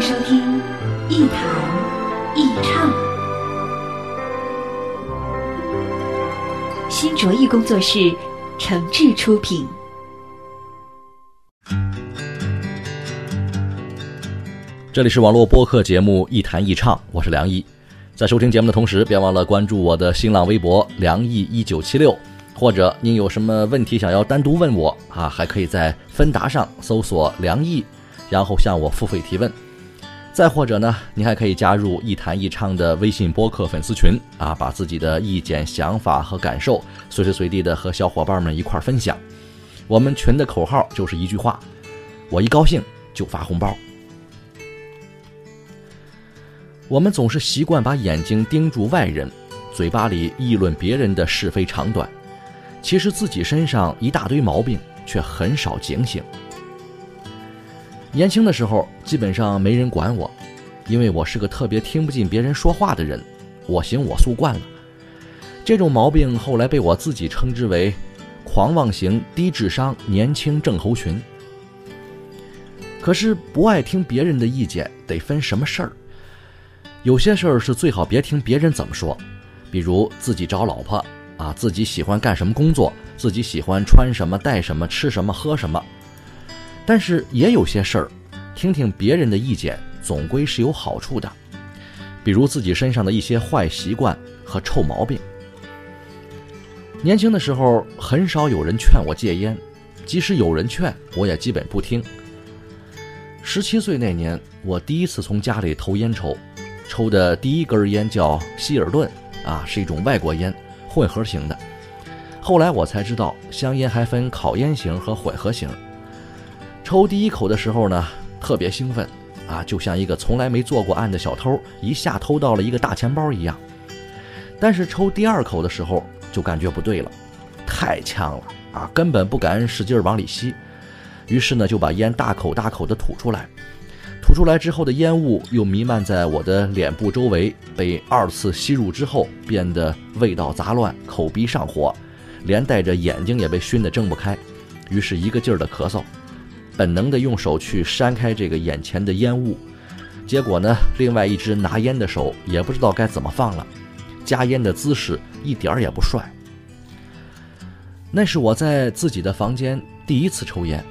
收听一谈一唱，新卓艺工作室诚挚出品。这里是网络播客节目《一谈一唱》，我是梁毅。在收听节目的同时，别忘了关注我的新浪微博“梁毅一九七六”，或者您有什么问题想要单独问我啊，还可以在芬达上搜索“梁毅”，然后向我付费提问。再或者呢，您还可以加入“一谈一唱”的微信播客粉丝群啊，把自己的意见、想法和感受随时随地的和小伙伴们一块儿分享。我们群的口号就是一句话：我一高兴就发红包。我们总是习惯把眼睛盯住外人，嘴巴里议论别人的是非长短，其实自己身上一大堆毛病，却很少警醒。年轻的时候，基本上没人管我，因为我是个特别听不进别人说话的人，我行我素惯了。这种毛病后来被我自己称之为“狂妄型低智商年轻症候群”。可是不爱听别人的意见，得分什么事儿？有些事儿是最好别听别人怎么说，比如自己找老婆啊，自己喜欢干什么工作，自己喜欢穿什么、戴什么、吃什么、喝什么。但是也有些事儿，听听别人的意见总归是有好处的，比如自己身上的一些坏习惯和臭毛病。年轻的时候很少有人劝我戒烟，即使有人劝，我也基本不听。十七岁那年，我第一次从家里偷烟抽。抽的第一根烟叫希尔顿，啊，是一种外国烟，混合型的。后来我才知道，香烟还分烤烟型和混合型。抽第一口的时候呢，特别兴奋，啊，就像一个从来没做过案的小偷一下偷到了一个大钱包一样。但是抽第二口的时候就感觉不对了，太呛了，啊，根本不敢使劲往里吸。于是呢，就把烟大口大口的吐出来。吐出来之后的烟雾又弥漫在我的脸部周围，被二次吸入之后变得味道杂乱，口鼻上火，连带着眼睛也被熏得睁不开，于是一个劲儿的咳嗽，本能的用手去扇开这个眼前的烟雾，结果呢，另外一只拿烟的手也不知道该怎么放了，夹烟的姿势一点儿也不帅。那是我在自己的房间第一次抽烟。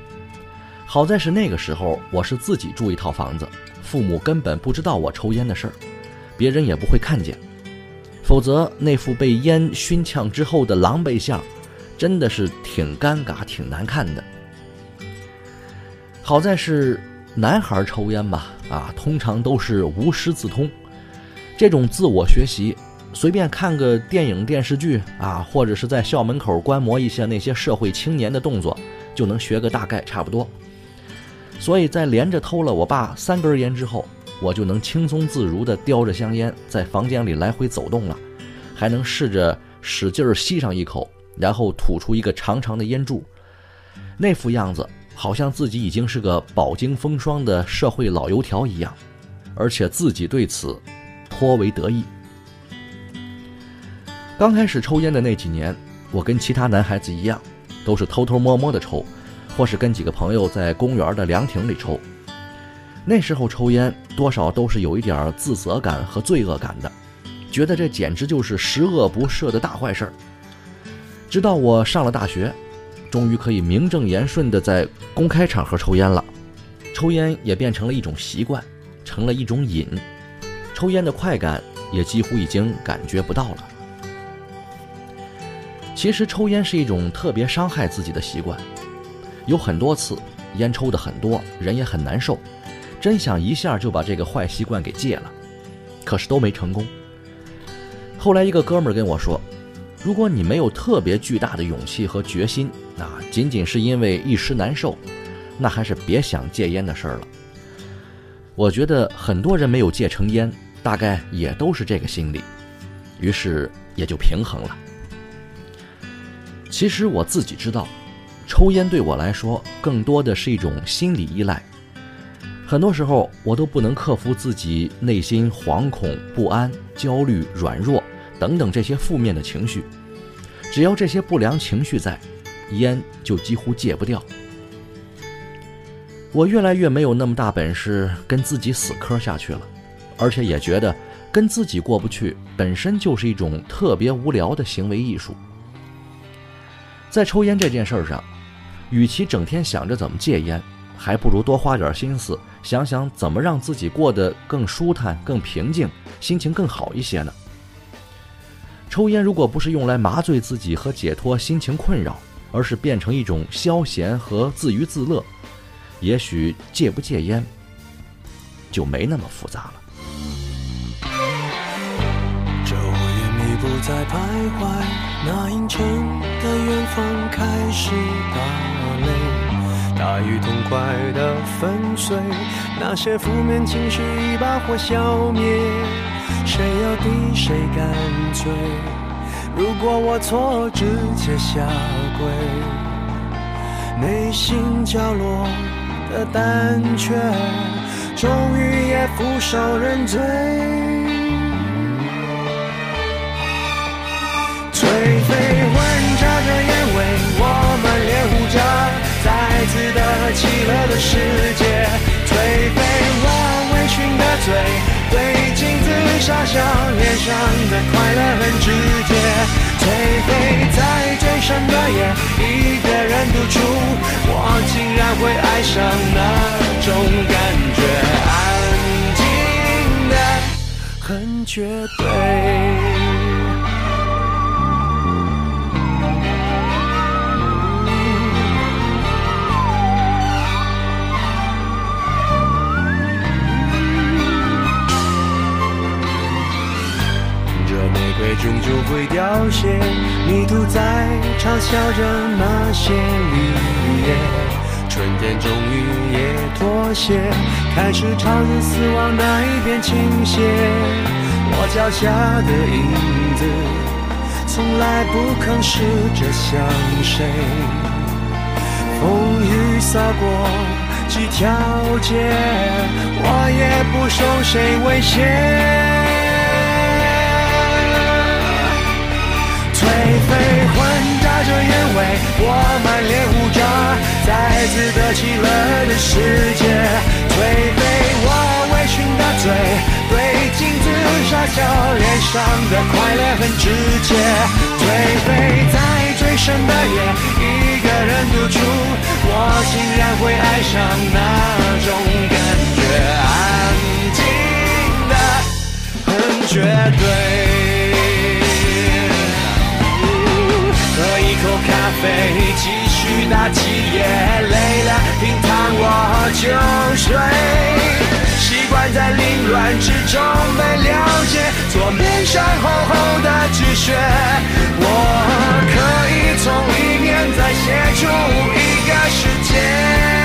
好在是那个时候，我是自己住一套房子，父母根本不知道我抽烟的事儿，别人也不会看见，否则那副被烟熏呛之后的狼狈相，真的是挺尴尬、挺难看的。好在是男孩抽烟吧，啊，通常都是无师自通，这种自我学习，随便看个电影、电视剧啊，或者是在校门口观摩一下那些社会青年的动作，就能学个大概，差不多。所以在连着偷了我爸三根烟之后，我就能轻松自如地叼着香烟在房间里来回走动了，还能试着使劲吸上一口，然后吐出一个长长的烟柱，那副样子好像自己已经是个饱经风霜的社会老油条一样，而且自己对此颇为得意。刚开始抽烟的那几年，我跟其他男孩子一样，都是偷偷摸摸的抽。或是跟几个朋友在公园的凉亭里抽，那时候抽烟多少都是有一点自责感和罪恶感的，觉得这简直就是十恶不赦的大坏事儿。直到我上了大学，终于可以名正言顺的在公开场合抽烟了，抽烟也变成了一种习惯，成了一种瘾，抽烟的快感也几乎已经感觉不到了。其实抽烟是一种特别伤害自己的习惯。有很多次，烟抽的很多，人也很难受，真想一下就把这个坏习惯给戒了，可是都没成功。后来一个哥们儿跟我说：“如果你没有特别巨大的勇气和决心，啊，仅仅是因为一时难受，那还是别想戒烟的事儿了。我觉得很多人没有戒成烟，大概也都是这个心理，于是也就平衡了。其实我自己知道，抽烟对我来说更多的是一种心理依赖。很多时候，我都不能克服自己内心惶恐、不安、焦虑、软弱等等这些负面的情绪。只要这些不良情绪在，烟就几乎戒不掉。我越来越没有那么大本事跟自己死磕下去了，而且也觉得跟自己过不去本身就是一种特别无聊的行为艺术。在抽烟这件事上，与其整天想着怎么戒烟，还不如多花点心思想想怎么让自己过得更舒坦、更平静，心情更好一些呢？抽烟如果不是用来麻醉自己和解脱心情困扰，而是变成一种消闲和自娱自乐，也许戒不戒烟就没那么复杂了。昼夜你不再徘徊。那阴沉的远方开始打雷，大雨痛快的粉碎，那些负面情绪一把火消灭，谁要替谁干脆？如果我错，直接下跪，内心角落的胆怯，终于也俯首认罪。颓废混杂着烟味，我们脸糊着再次的起了的世界。颓废，我微醺的嘴，对镜子傻笑，脸上的快乐很直接。颓废，在最深的夜，一个人独处，我竟然会爱上那种感觉，安静的很绝对。就会凋谢，迷途在嘲笑着那些绿叶。春天终于也妥协，开始朝着死亡那一边倾斜。我脚下的影子，从来不肯试着向谁。风雨洒过几条街，我也不受谁威胁。飞混杂着烟味，我满脸胡渣，再次的起了的世界。颓废，我微醺的嘴，对镜子傻笑，脸上的快乐很直接。颓废，在最深的夜，一个人独处，我竟然会爱上那种感觉，安静的很绝对。咖啡，继续打几页，累了平躺我就睡。习惯在凌乱之中被了解，左边上厚厚的纸屑，我可以从里面再写出一个世界。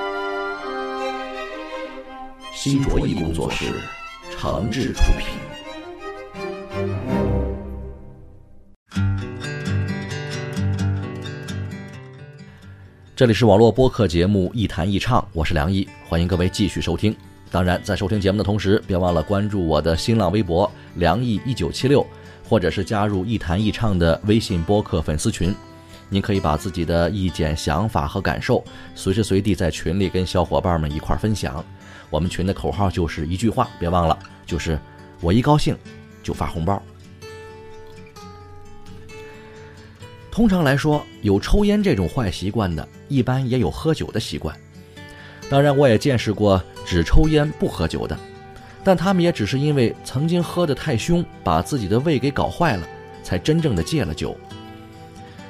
新卓艺工作室，诚挚出品。这里是网络播客节目《一谈一唱》，我是梁毅，欢迎各位继续收听。当然，在收听节目的同时，别忘了关注我的新浪微博“梁毅一九七六”，或者是加入“一谈一唱”的微信播客粉丝群。您可以把自己的意见、想法和感受，随时随地在群里跟小伙伴们一块分享。我们群的口号就是一句话，别忘了，就是我一高兴就发红包。通常来说，有抽烟这种坏习惯的，一般也有喝酒的习惯。当然，我也见识过只抽烟不喝酒的，但他们也只是因为曾经喝得太凶，把自己的胃给搞坏了，才真正的戒了酒。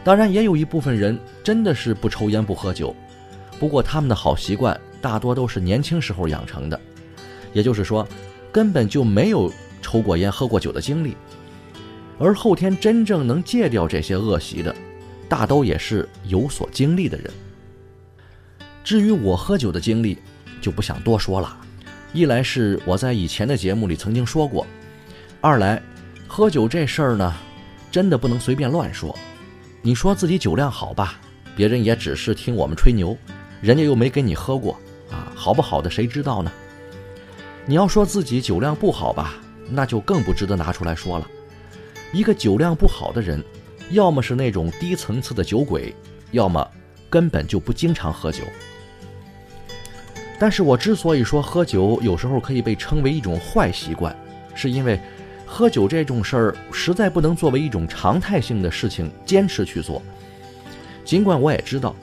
当然，也有一部分人真的是不抽烟不喝酒，不过他们的好习惯大多都是年轻时候养成的，也就是说，根本就没有抽过烟、喝过酒的经历。而后天真正能戒掉这些恶习的，大都也是有所经历的人。至于我喝酒的经历，就不想多说了。一来是我在以前的节目里曾经说过，二来，喝酒这事儿呢，真的不能随便乱说。你说自己酒量好吧，别人也只是听我们吹牛，人家又没跟你喝过啊，好不好的谁知道呢？你要说自己酒量不好吧，那就更不值得拿出来说了。一个酒量不好的人，要么是那种低层次的酒鬼，要么根本就不经常喝酒。但是我之所以说喝酒有时候可以被称为一种坏习惯，是因为喝酒这种事儿实在不能作为一种常态性的事情坚持去做。尽管我也知道，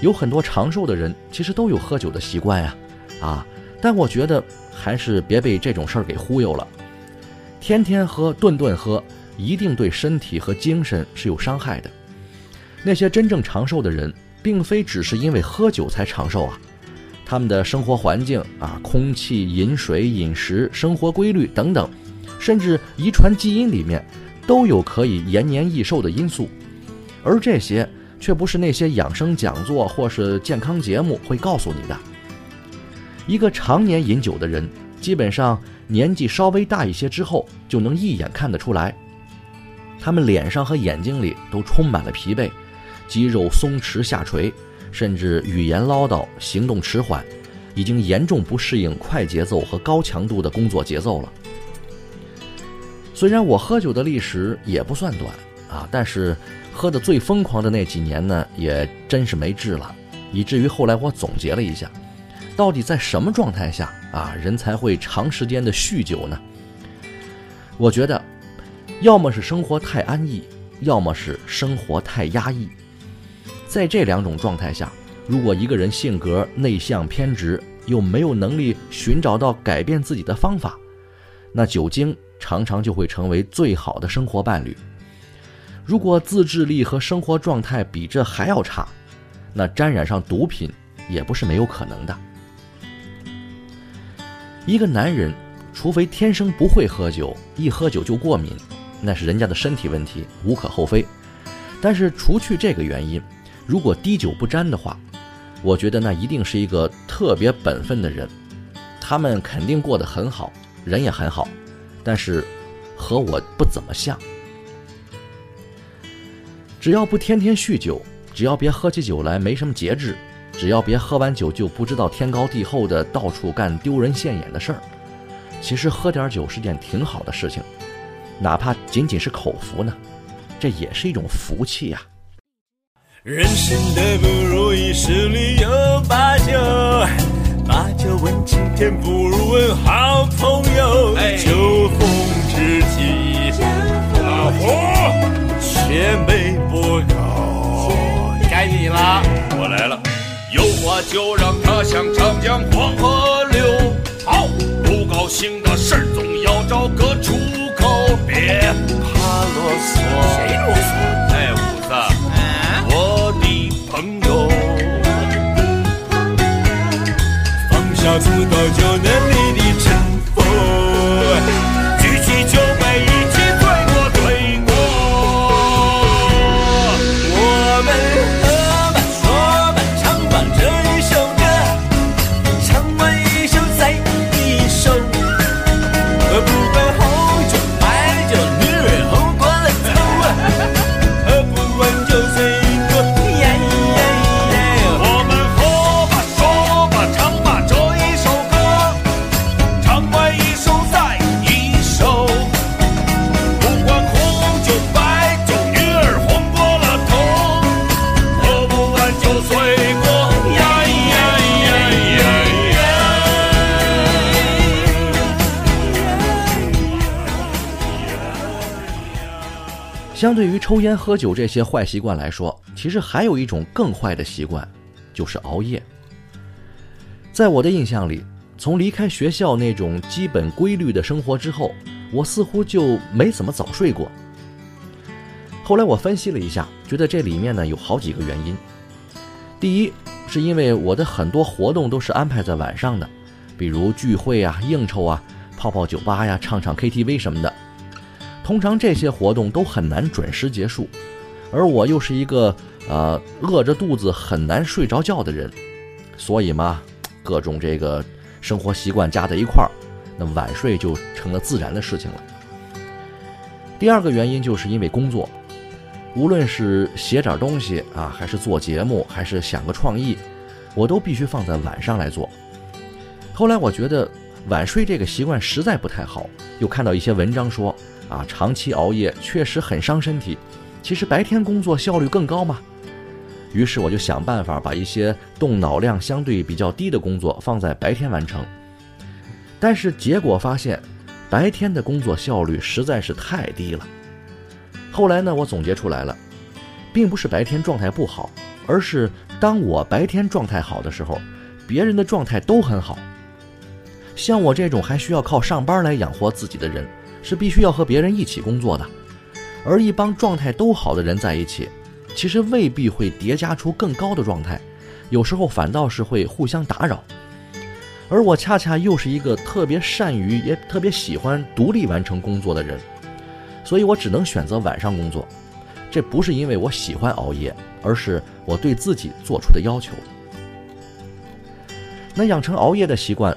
有很多长寿的人其实都有喝酒的习惯呀，啊，但我觉得还是别被这种事儿给忽悠了。天天喝，顿顿喝。一定对身体和精神是有伤害的。那些真正长寿的人，并非只是因为喝酒才长寿啊，他们的生活环境啊、空气、饮水、饮食、生活规律等等，甚至遗传基因里面，都有可以延年益寿的因素。而这些却不是那些养生讲座或是健康节目会告诉你的。一个常年饮酒的人，基本上年纪稍微大一些之后，就能一眼看得出来。他们脸上和眼睛里都充满了疲惫，肌肉松弛下垂，甚至语言唠叨，行动迟缓，已经严重不适应快节奏和高强度的工作节奏了。虽然我喝酒的历史也不算短啊，但是喝的最疯狂的那几年呢，也真是没治了，以至于后来我总结了一下，到底在什么状态下啊，人才会长时间的酗酒呢？我觉得。要么是生活太安逸，要么是生活太压抑。在这两种状态下，如果一个人性格内向偏执，又没有能力寻找到改变自己的方法，那酒精常常就会成为最好的生活伴侣。如果自制力和生活状态比这还要差，那沾染上毒品也不是没有可能的。一个男人，除非天生不会喝酒，一喝酒就过敏。那是人家的身体问题，无可厚非。但是除去这个原因，如果滴酒不沾的话，我觉得那一定是一个特别本分的人。他们肯定过得很好，人也很好，但是和我不怎么像。只要不天天酗酒，只要别喝起酒来没什么节制，只要别喝完酒就不知道天高地厚的到处干丢人现眼的事儿，其实喝点酒是件挺好的事情。哪怕仅仅是口福呢，这也是一种福气呀。人生的不如意十里有八九，八九问青天不如问好朋友。酒逢知己，千杯不够。该你了，我来了。有话就让它像长江黄河流。好，不高兴的事儿总要找个出口。别怕啰嗦，谁啰嗦？哎，五子，我的朋友，放下自个就能相对于抽烟喝酒这些坏习惯来说，其实还有一种更坏的习惯，就是熬夜。在我的印象里，从离开学校那种基本规律的生活之后，我似乎就没怎么早睡过。后来我分析了一下，觉得这里面呢有好几个原因。第一，是因为我的很多活动都是安排在晚上的，比如聚会啊、应酬啊、泡泡酒吧呀、唱唱 KTV 什么的。通常这些活动都很难准时结束，而我又是一个呃饿着肚子很难睡着觉的人，所以嘛，各种这个生活习惯加在一块儿，那晚睡就成了自然的事情了。第二个原因就是因为工作，无论是写点东西啊，还是做节目，还是想个创意，我都必须放在晚上来做。后来我觉得晚睡这个习惯实在不太好，又看到一些文章说。啊，长期熬夜确实很伤身体。其实白天工作效率更高嘛。于是我就想办法把一些动脑量相对比较低的工作放在白天完成。但是结果发现，白天的工作效率实在是太低了。后来呢，我总结出来了，并不是白天状态不好，而是当我白天状态好的时候，别人的状态都很好。像我这种还需要靠上班来养活自己的人。是必须要和别人一起工作的，而一帮状态都好的人在一起，其实未必会叠加出更高的状态，有时候反倒是会互相打扰。而我恰恰又是一个特别善于也特别喜欢独立完成工作的人，所以我只能选择晚上工作。这不是因为我喜欢熬夜，而是我对自己做出的要求。那养成熬夜的习惯，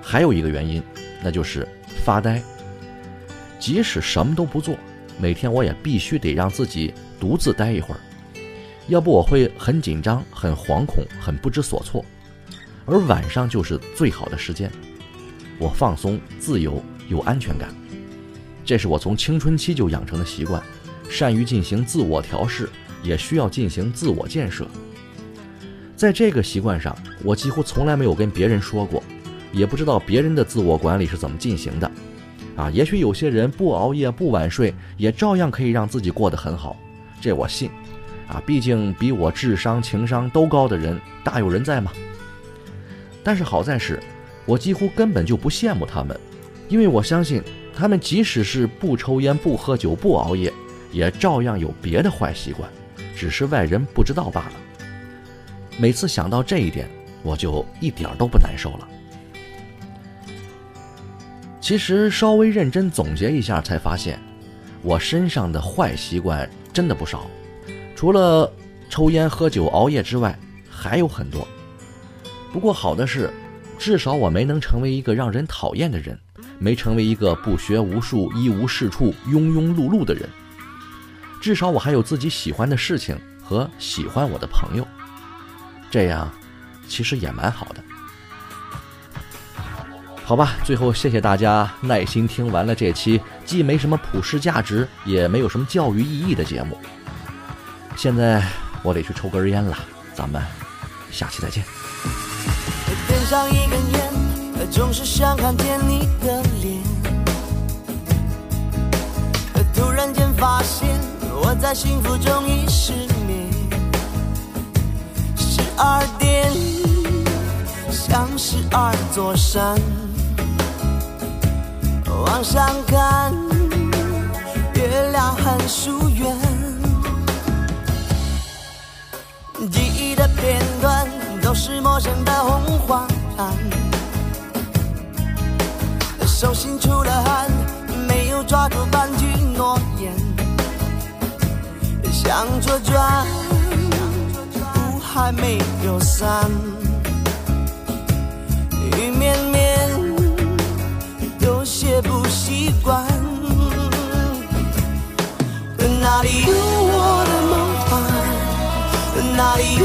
还有一个原因，那就是发呆。即使什么都不做，每天我也必须得让自己独自待一会儿，要不我会很紧张、很惶恐、很不知所措。而晚上就是最好的时间，我放松、自由、有安全感。这是我从青春期就养成的习惯，善于进行自我调试，也需要进行自我建设。在这个习惯上，我几乎从来没有跟别人说过，也不知道别人的自我管理是怎么进行的。啊，也许有些人不熬夜不晚睡，也照样可以让自己过得很好，这我信。啊，毕竟比我智商情商都高的人大有人在嘛。但是好在是，我几乎根本就不羡慕他们，因为我相信他们即使是不抽烟不喝酒不熬夜，也照样有别的坏习惯，只是外人不知道罢了。每次想到这一点，我就一点都不难受了。其实稍微认真总结一下，才发现我身上的坏习惯真的不少，除了抽烟、喝酒、熬夜之外，还有很多。不过好的是，至少我没能成为一个让人讨厌的人，没成为一个不学无术、一无是处、庸庸碌碌的人。至少我还有自己喜欢的事情和喜欢我的朋友，这样其实也蛮好的。好吧，最后谢谢大家耐心听完了这期既没什么普世价值，也没有什么教育意义的节目。现在我得去抽根烟了，咱们下期再见。点上一根烟，总是想看见你的脸。突然间发现我在幸福中已失眠。十二点，像十二座山。往上看，月亮很疏远。记忆的片段都是陌生的红黄蓝。手心出了汗，没有抓住半句诺言。向左转，雾还没有散。不习惯，哪里有我的梦幻？哪里有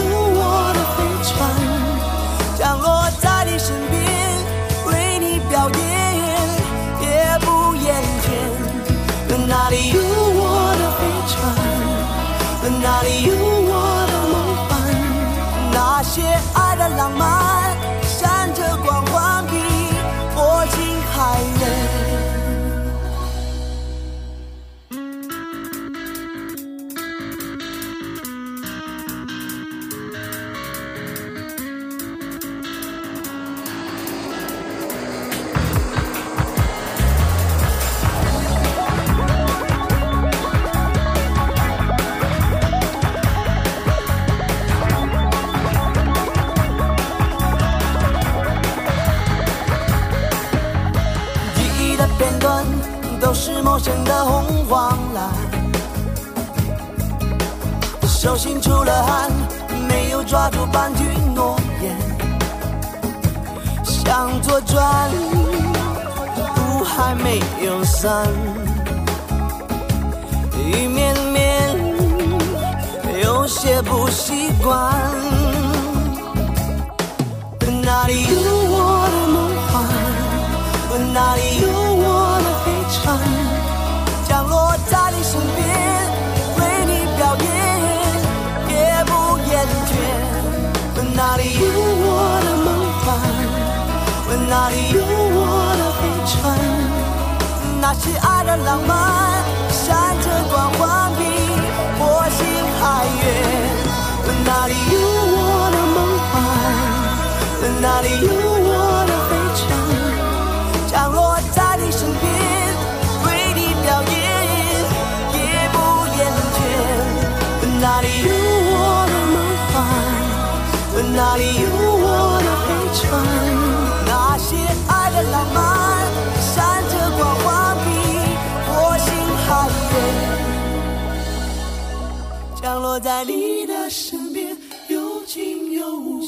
是陌生的红黄蓝。手心出了汗，没有抓住半句诺言，向左转，路还没有散，一面面有些不习惯。哪里有我的梦幻？哪里有降落在你身边，为你表演，也不厌倦。问哪里有我的梦幻？问哪里有我的飞船？那些爱的浪漫，闪着光环比火星还远。问哪里有我的梦幻？问哪里有我在你的身边，有情有无。